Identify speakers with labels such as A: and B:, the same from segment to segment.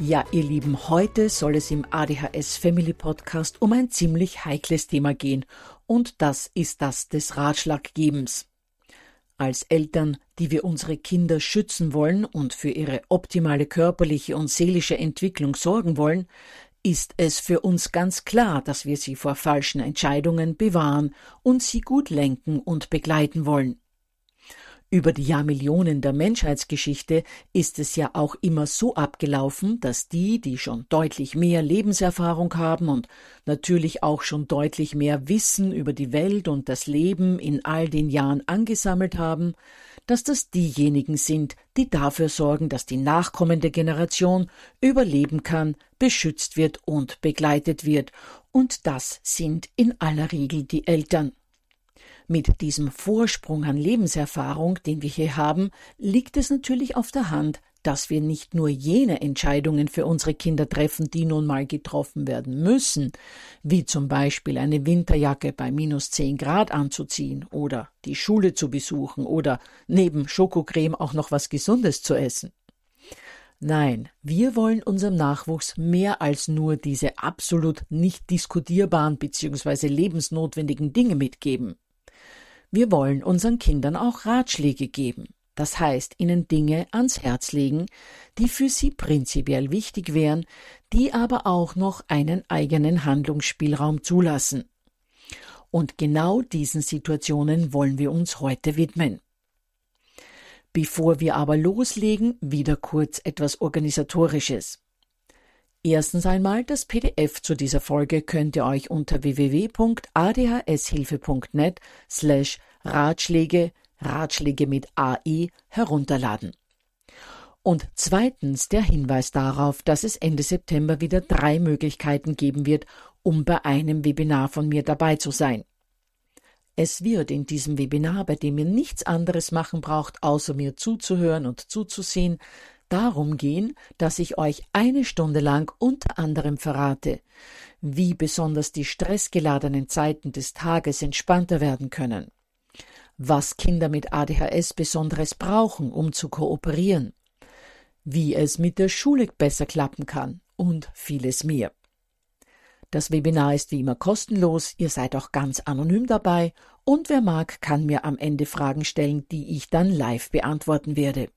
A: Ja, ihr Lieben, heute soll es im ADHS Family Podcast um ein ziemlich heikles Thema gehen, und das ist das des Ratschlaggebens. Als Eltern, die wir unsere Kinder schützen wollen und für ihre optimale körperliche und seelische Entwicklung sorgen wollen, ist es für uns ganz klar, dass wir sie vor falschen Entscheidungen bewahren und sie gut lenken und begleiten wollen. Über die Jahrmillionen der Menschheitsgeschichte ist es ja auch immer so abgelaufen, dass die, die schon deutlich mehr Lebenserfahrung haben und natürlich auch schon deutlich mehr Wissen über die Welt und das Leben in all den Jahren angesammelt haben, dass das diejenigen sind, die dafür sorgen, dass die nachkommende Generation überleben kann, beschützt wird und begleitet wird, und das sind in aller Regel die Eltern. Mit diesem Vorsprung an Lebenserfahrung, den wir hier haben, liegt es natürlich auf der Hand, dass wir nicht nur jene Entscheidungen für unsere Kinder treffen, die nun mal getroffen werden müssen, wie zum Beispiel eine Winterjacke bei minus zehn Grad anzuziehen oder die Schule zu besuchen oder neben Schokocreme auch noch was Gesundes zu essen. Nein, wir wollen unserem Nachwuchs mehr als nur diese absolut nicht diskutierbaren bzw. lebensnotwendigen Dinge mitgeben. Wir wollen unseren Kindern auch Ratschläge geben, das heißt ihnen Dinge ans Herz legen, die für sie prinzipiell wichtig wären, die aber auch noch einen eigenen Handlungsspielraum zulassen. Und genau diesen Situationen wollen wir uns heute widmen. Bevor wir aber loslegen, wieder kurz etwas Organisatorisches. Erstens einmal das PDF zu dieser Folge könnt ihr euch unter www.adhshilfe.net slash Ratschläge, Ratschläge mit AI herunterladen. Und zweitens der Hinweis darauf, dass es Ende September wieder drei Möglichkeiten geben wird, um bei einem Webinar von mir dabei zu sein. Es wird in diesem Webinar, bei dem ihr nichts anderes machen braucht, außer mir zuzuhören und zuzusehen, darum gehen, dass ich euch eine Stunde lang unter anderem verrate, wie besonders die stressgeladenen Zeiten des Tages entspannter werden können, was Kinder mit ADHS Besonderes brauchen, um zu kooperieren, wie es mit der Schule besser klappen kann und vieles mehr. Das Webinar ist wie immer kostenlos, ihr seid auch ganz anonym dabei und wer mag, kann mir am Ende Fragen stellen, die ich dann live beantworten werde.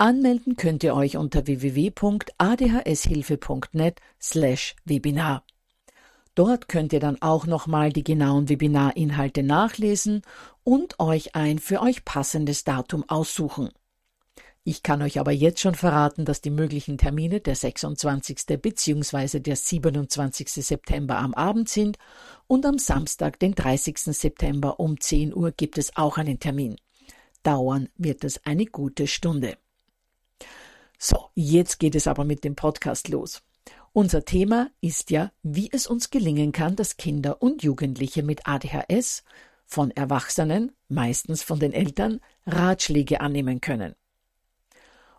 A: Anmelden könnt ihr euch unter www.adhshilfe.net slash Webinar. Dort könnt ihr dann auch nochmal die genauen Webinarinhalte nachlesen und euch ein für euch passendes Datum aussuchen. Ich kann euch aber jetzt schon verraten, dass die möglichen Termine der 26. bzw. der 27. September am Abend sind und am Samstag, den 30. September um 10 Uhr gibt es auch einen Termin. Dauern wird es eine gute Stunde. So, jetzt geht es aber mit dem Podcast los. Unser Thema ist ja, wie es uns gelingen kann, dass Kinder und Jugendliche mit ADHS von Erwachsenen, meistens von den Eltern, Ratschläge annehmen können.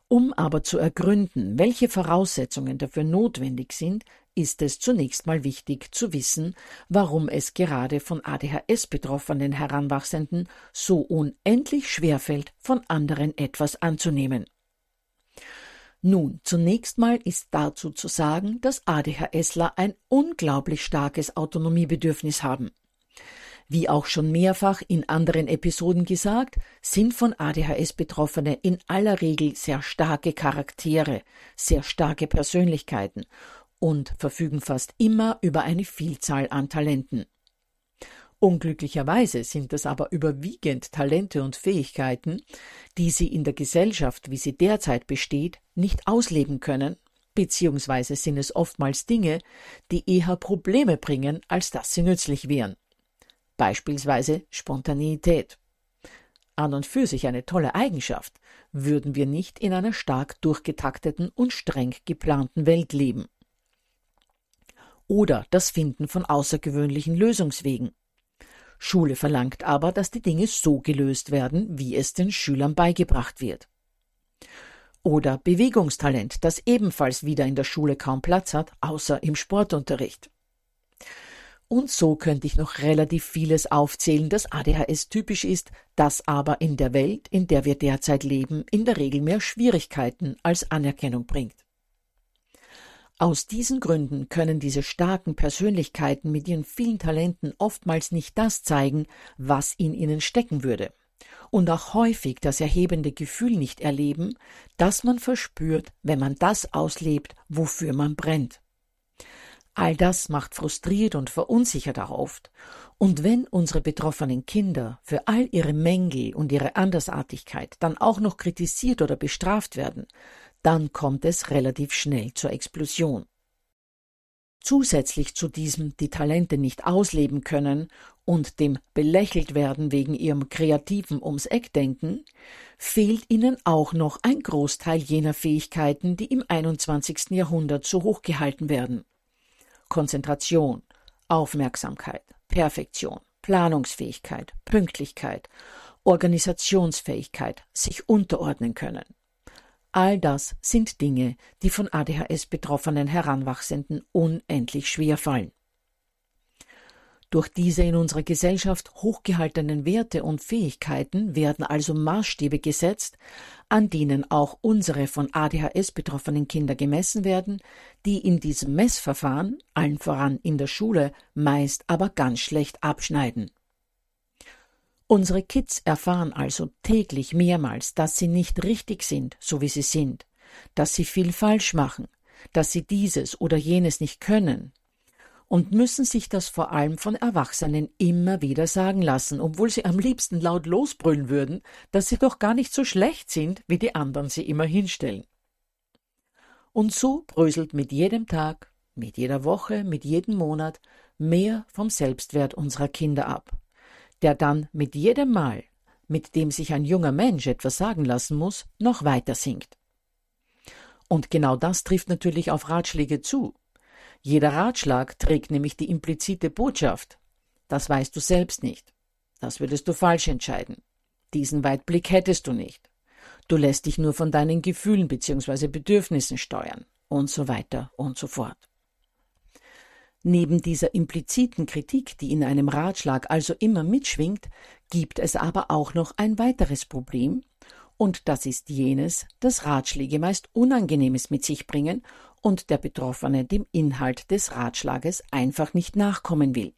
A: Um aber zu ergründen, welche Voraussetzungen dafür notwendig sind, ist es zunächst mal wichtig zu wissen, warum es gerade von ADHS betroffenen Heranwachsenden so unendlich schwerfällt, von anderen etwas anzunehmen. Nun, zunächst mal ist dazu zu sagen, dass ADHSler ein unglaublich starkes Autonomiebedürfnis haben. Wie auch schon mehrfach in anderen Episoden gesagt, sind von ADHS Betroffene in aller Regel sehr starke Charaktere, sehr starke Persönlichkeiten und verfügen fast immer über eine Vielzahl an Talenten. Unglücklicherweise sind das aber überwiegend Talente und Fähigkeiten, die sie in der Gesellschaft, wie sie derzeit besteht, nicht ausleben können, beziehungsweise sind es oftmals Dinge, die eher Probleme bringen, als dass sie nützlich wären beispielsweise Spontaneität. An und für sich eine tolle Eigenschaft, würden wir nicht in einer stark durchgetakteten und streng geplanten Welt leben. Oder das Finden von außergewöhnlichen Lösungswegen. Schule verlangt aber, dass die Dinge so gelöst werden, wie es den Schülern beigebracht wird. Oder Bewegungstalent, das ebenfalls wieder in der Schule kaum Platz hat, außer im Sportunterricht. Und so könnte ich noch relativ vieles aufzählen, das ADHS typisch ist, das aber in der Welt, in der wir derzeit leben, in der Regel mehr Schwierigkeiten als Anerkennung bringt. Aus diesen Gründen können diese starken Persönlichkeiten mit ihren vielen Talenten oftmals nicht das zeigen, was in ihnen stecken würde, und auch häufig das erhebende Gefühl nicht erleben, das man verspürt, wenn man das auslebt, wofür man brennt. All das macht frustriert und verunsichert auch oft. Und wenn unsere betroffenen Kinder für all ihre Mängel und ihre Andersartigkeit dann auch noch kritisiert oder bestraft werden, dann kommt es relativ schnell zur Explosion. Zusätzlich zu diesem die Talente nicht ausleben können und dem belächelt werden wegen ihrem kreativen ums Eck denken, fehlt ihnen auch noch ein Großteil jener Fähigkeiten, die im 21. Jahrhundert so hochgehalten werden. Konzentration, Aufmerksamkeit, Perfektion, Planungsfähigkeit, Pünktlichkeit, Organisationsfähigkeit, sich unterordnen können. All das sind Dinge, die von ADHS betroffenen Heranwachsenden unendlich schwer fallen. Durch diese in unserer Gesellschaft hochgehaltenen Werte und Fähigkeiten werden also Maßstäbe gesetzt, an denen auch unsere von ADHS betroffenen Kinder gemessen werden, die in diesem Messverfahren, allen voran in der Schule, meist aber ganz schlecht abschneiden. Unsere Kids erfahren also täglich mehrmals, dass sie nicht richtig sind, so wie sie sind, dass sie viel falsch machen, dass sie dieses oder jenes nicht können, und müssen sich das vor allem von Erwachsenen immer wieder sagen lassen, obwohl sie am liebsten laut losbrüllen würden, dass sie doch gar nicht so schlecht sind, wie die anderen sie immer hinstellen. Und so bröselt mit jedem Tag, mit jeder Woche, mit jedem Monat mehr vom Selbstwert unserer Kinder ab, der dann mit jedem Mal, mit dem sich ein junger Mensch etwas sagen lassen muss, noch weiter sinkt. Und genau das trifft natürlich auf Ratschläge zu. Jeder Ratschlag trägt nämlich die implizite Botschaft. Das weißt du selbst nicht. Das würdest du falsch entscheiden. Diesen Weitblick hättest du nicht. Du lässt dich nur von deinen Gefühlen bzw. Bedürfnissen steuern und so weiter und so fort. Neben dieser impliziten Kritik, die in einem Ratschlag also immer mitschwingt, gibt es aber auch noch ein weiteres Problem, und das ist jenes, dass Ratschläge meist Unangenehmes mit sich bringen und der Betroffene dem Inhalt des Ratschlages einfach nicht nachkommen will.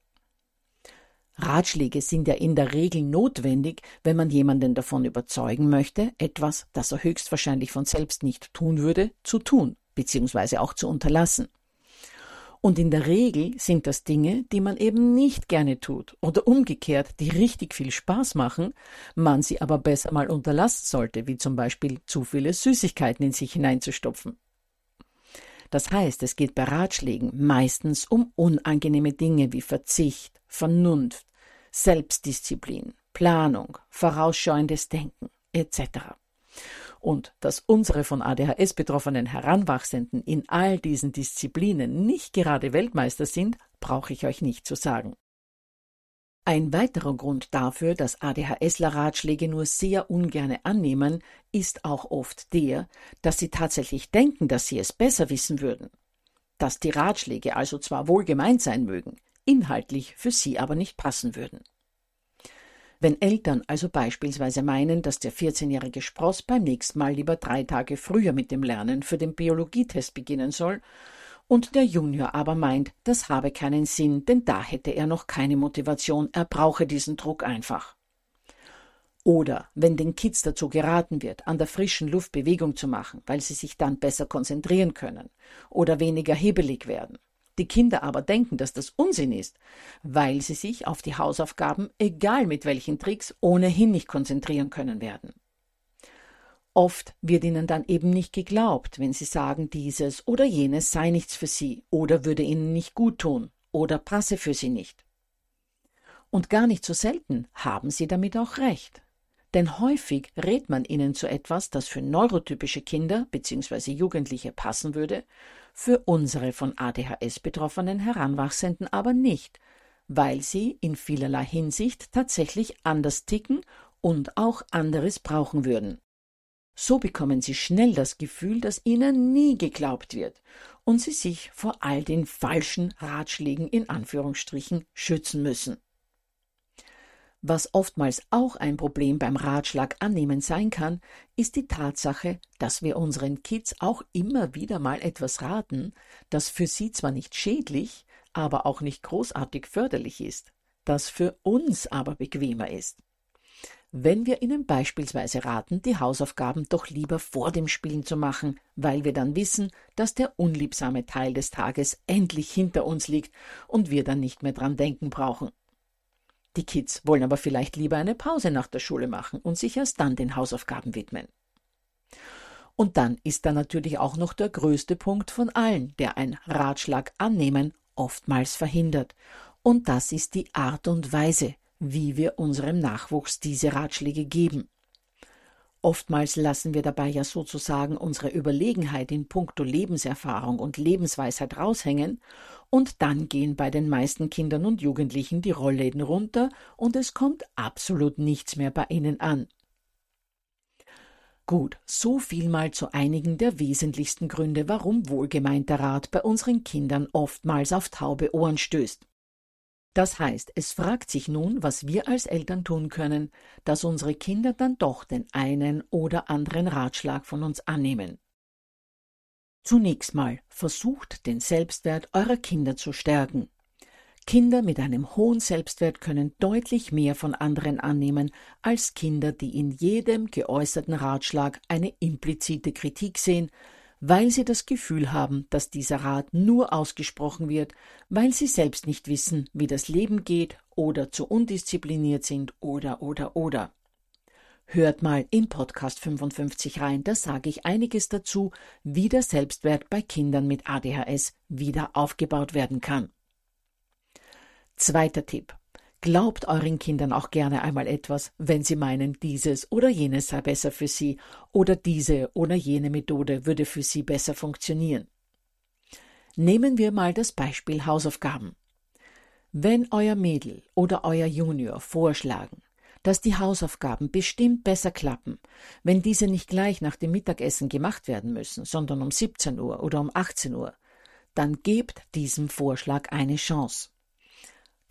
A: Ratschläge sind ja in der Regel notwendig, wenn man jemanden davon überzeugen möchte, etwas, das er höchstwahrscheinlich von selbst nicht tun würde, zu tun bzw. auch zu unterlassen. Und in der Regel sind das Dinge, die man eben nicht gerne tut oder umgekehrt, die richtig viel Spaß machen, man sie aber besser mal unterlassen sollte, wie zum Beispiel zu viele Süßigkeiten in sich hineinzustopfen. Das heißt, es geht bei Ratschlägen meistens um unangenehme Dinge wie Verzicht, Vernunft, Selbstdisziplin, Planung, vorausschauendes Denken etc. Und dass unsere von ADHS betroffenen Heranwachsenden in all diesen Disziplinen nicht gerade Weltmeister sind, brauche ich euch nicht zu sagen. Ein weiterer Grund dafür, dass ADHSler Ratschläge nur sehr ungerne annehmen, ist auch oft der, dass sie tatsächlich denken, dass sie es besser wissen würden. Dass die Ratschläge also zwar wohl gemeint sein mögen, inhaltlich für sie aber nicht passen würden. Wenn Eltern also beispielsweise meinen, dass der 14-jährige Spross beim nächsten Mal lieber drei Tage früher mit dem Lernen für den Biologietest beginnen soll, und der Junior aber meint, das habe keinen Sinn, denn da hätte er noch keine Motivation, er brauche diesen Druck einfach. Oder wenn den Kids dazu geraten wird, an der frischen Luft Bewegung zu machen, weil sie sich dann besser konzentrieren können oder weniger hebelig werden. Die Kinder aber denken, dass das Unsinn ist, weil sie sich auf die Hausaufgaben, egal mit welchen Tricks, ohnehin nicht konzentrieren können werden. Oft wird ihnen dann eben nicht geglaubt, wenn sie sagen, dieses oder jenes sei nichts für sie oder würde ihnen nicht gut tun oder passe für sie nicht. Und gar nicht so selten haben sie damit auch recht. Denn häufig rät man ihnen zu etwas, das für neurotypische Kinder bzw. Jugendliche passen würde, für unsere von ADHS betroffenen Heranwachsenden aber nicht, weil sie in vielerlei Hinsicht tatsächlich anders ticken und auch anderes brauchen würden. So bekommen sie schnell das Gefühl, dass ihnen nie geglaubt wird und sie sich vor all den falschen Ratschlägen in Anführungsstrichen schützen müssen. Was oftmals auch ein Problem beim Ratschlag annehmen sein kann, ist die Tatsache, dass wir unseren Kids auch immer wieder mal etwas raten, das für sie zwar nicht schädlich, aber auch nicht großartig förderlich ist, das für uns aber bequemer ist wenn wir ihnen beispielsweise raten, die Hausaufgaben doch lieber vor dem Spielen zu machen, weil wir dann wissen, dass der unliebsame Teil des Tages endlich hinter uns liegt und wir dann nicht mehr dran denken brauchen. Die Kids wollen aber vielleicht lieber eine Pause nach der Schule machen und sich erst dann den Hausaufgaben widmen. Und dann ist da natürlich auch noch der größte Punkt von allen, der ein Ratschlag annehmen oftmals verhindert. Und das ist die Art und Weise, wie wir unserem Nachwuchs diese Ratschläge geben. Oftmals lassen wir dabei ja sozusagen unsere Überlegenheit in puncto Lebenserfahrung und Lebensweisheit raushängen, und dann gehen bei den meisten Kindern und Jugendlichen die Rollläden runter und es kommt absolut nichts mehr bei ihnen an. Gut, so viel mal zu einigen der wesentlichsten Gründe, warum wohlgemeinter Rat bei unseren Kindern oftmals auf taube Ohren stößt. Das heißt, es fragt sich nun, was wir als Eltern tun können, dass unsere Kinder dann doch den einen oder anderen Ratschlag von uns annehmen. Zunächst mal versucht den Selbstwert eurer Kinder zu stärken. Kinder mit einem hohen Selbstwert können deutlich mehr von anderen annehmen als Kinder, die in jedem geäußerten Ratschlag eine implizite Kritik sehen, weil sie das Gefühl haben, dass dieser Rat nur ausgesprochen wird, weil sie selbst nicht wissen, wie das Leben geht oder zu undiszipliniert sind oder oder oder. Hört mal in Podcast 55 rein, da sage ich einiges dazu, wie der Selbstwert bei Kindern mit ADHS wieder aufgebaut werden kann. Zweiter Tipp. Glaubt euren Kindern auch gerne einmal etwas, wenn sie meinen, dieses oder jenes sei besser für sie oder diese oder jene Methode würde für sie besser funktionieren. Nehmen wir mal das Beispiel Hausaufgaben. Wenn euer Mädel oder euer Junior vorschlagen, dass die Hausaufgaben bestimmt besser klappen, wenn diese nicht gleich nach dem Mittagessen gemacht werden müssen, sondern um 17 Uhr oder um 18 Uhr, dann gebt diesem Vorschlag eine Chance.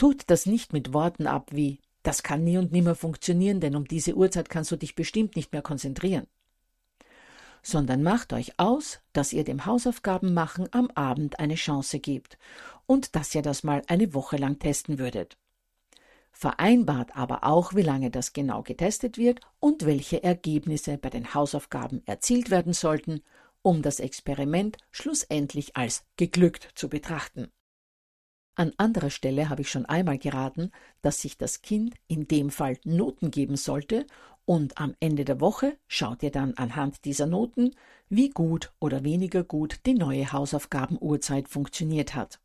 A: Tut das nicht mit Worten ab wie das kann nie und nimmer funktionieren, denn um diese Uhrzeit kannst du dich bestimmt nicht mehr konzentrieren. Sondern macht euch aus, dass ihr dem Hausaufgabenmachen am Abend eine Chance gebt und dass ihr das mal eine Woche lang testen würdet. Vereinbart aber auch, wie lange das genau getestet wird und welche Ergebnisse bei den Hausaufgaben erzielt werden sollten, um das Experiment schlussendlich als geglückt zu betrachten. An anderer Stelle habe ich schon einmal geraten, dass sich das Kind in dem Fall Noten geben sollte und am Ende der Woche schaut ihr dann anhand dieser Noten, wie gut oder weniger gut die neue Hausaufgabenuhrzeit funktioniert hat.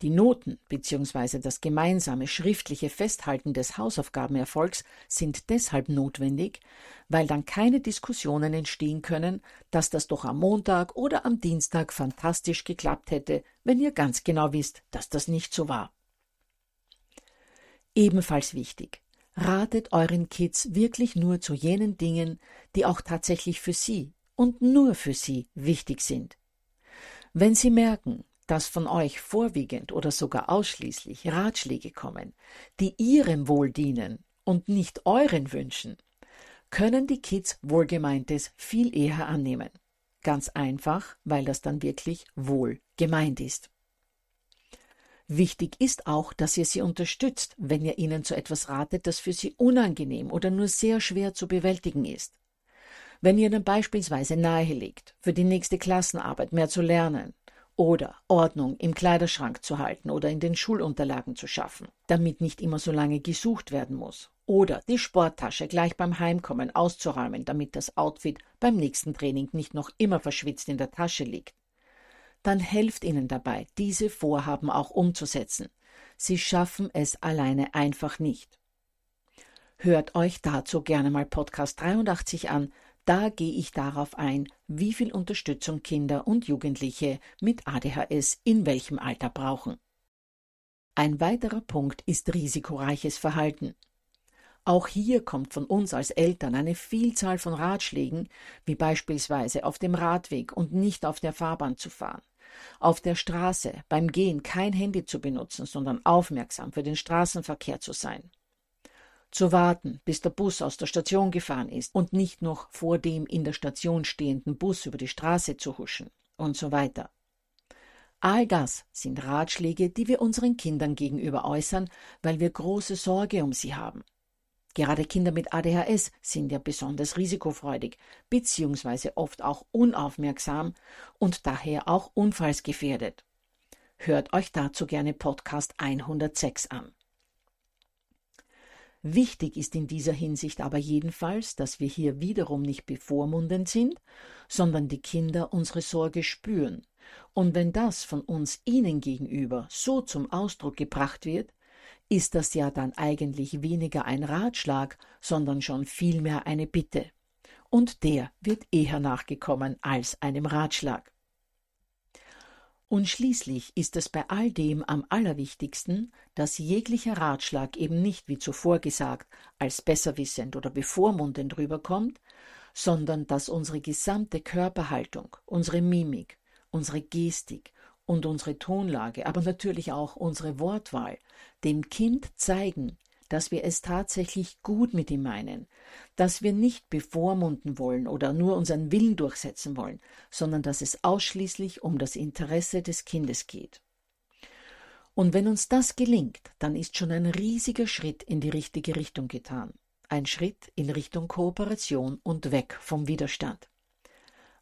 A: Die Noten bzw. das gemeinsame schriftliche Festhalten des Hausaufgabenerfolgs sind deshalb notwendig, weil dann keine Diskussionen entstehen können, dass das doch am Montag oder am Dienstag fantastisch geklappt hätte, wenn ihr ganz genau wisst, dass das nicht so war. Ebenfalls wichtig. Ratet euren Kids wirklich nur zu jenen Dingen, die auch tatsächlich für sie und nur für sie wichtig sind. Wenn sie merken, dass von euch vorwiegend oder sogar ausschließlich Ratschläge kommen, die ihrem Wohl dienen und nicht euren Wünschen, können die Kids Wohlgemeintes viel eher annehmen. Ganz einfach, weil das dann wirklich wohl gemeint ist. Wichtig ist auch, dass ihr sie unterstützt, wenn ihr ihnen zu etwas ratet, das für sie unangenehm oder nur sehr schwer zu bewältigen ist. Wenn ihr ihnen beispielsweise nahelegt, für die nächste Klassenarbeit mehr zu lernen oder Ordnung im Kleiderschrank zu halten oder in den Schulunterlagen zu schaffen, damit nicht immer so lange gesucht werden muss. Oder die Sporttasche gleich beim Heimkommen auszuräumen, damit das Outfit beim nächsten Training nicht noch immer verschwitzt in der Tasche liegt. Dann helft ihnen dabei, diese Vorhaben auch umzusetzen. Sie schaffen es alleine einfach nicht. Hört euch dazu gerne mal Podcast 83 an, da gehe ich darauf ein, wie viel Unterstützung Kinder und Jugendliche mit ADHS in welchem Alter brauchen. Ein weiterer Punkt ist risikoreiches Verhalten. Auch hier kommt von uns als Eltern eine Vielzahl von Ratschlägen, wie beispielsweise auf dem Radweg und nicht auf der Fahrbahn zu fahren, auf der Straße beim Gehen kein Handy zu benutzen, sondern aufmerksam für den Straßenverkehr zu sein, zu warten, bis der Bus aus der Station gefahren ist und nicht noch vor dem in der Station stehenden Bus über die Straße zu huschen und so weiter. All das sind Ratschläge, die wir unseren Kindern gegenüber äußern, weil wir große Sorge um sie haben. Gerade Kinder mit ADHS sind ja besonders risikofreudig, beziehungsweise oft auch unaufmerksam und daher auch unfallsgefährdet. Hört euch dazu gerne Podcast 106 an. Wichtig ist in dieser Hinsicht aber jedenfalls, dass wir hier wiederum nicht bevormundend sind, sondern die Kinder unsere Sorge spüren. Und wenn das von uns ihnen gegenüber so zum Ausdruck gebracht wird, ist das ja dann eigentlich weniger ein Ratschlag, sondern schon vielmehr eine Bitte. Und der wird eher nachgekommen als einem Ratschlag. Und schließlich ist es bei all dem am allerwichtigsten, dass jeglicher Ratschlag eben nicht, wie zuvor gesagt, als besserwissend oder bevormundend rüberkommt, sondern dass unsere gesamte Körperhaltung, unsere Mimik, unsere Gestik und unsere Tonlage, aber natürlich auch unsere Wortwahl dem Kind zeigen, dass wir es tatsächlich gut mit ihm meinen, dass wir nicht bevormunden wollen oder nur unseren Willen durchsetzen wollen, sondern dass es ausschließlich um das Interesse des Kindes geht. Und wenn uns das gelingt, dann ist schon ein riesiger Schritt in die richtige Richtung getan, ein Schritt in Richtung Kooperation und weg vom Widerstand.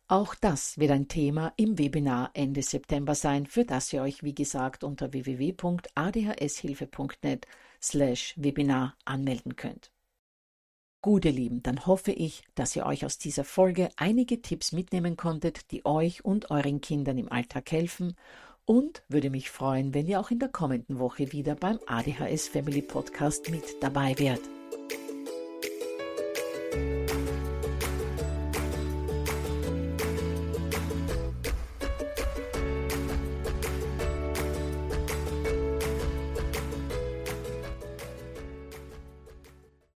A: Auch das wird ein Thema im Webinar Ende September sein, für das ihr euch, wie gesagt, unter www.adhshilfe.net slash Webinar anmelden könnt. Gut, ihr Lieben, dann hoffe ich, dass ihr euch aus dieser Folge einige Tipps mitnehmen konntet, die euch und euren Kindern im Alltag helfen und würde mich freuen, wenn ihr auch in der kommenden Woche wieder beim ADHS Family Podcast mit dabei wärt.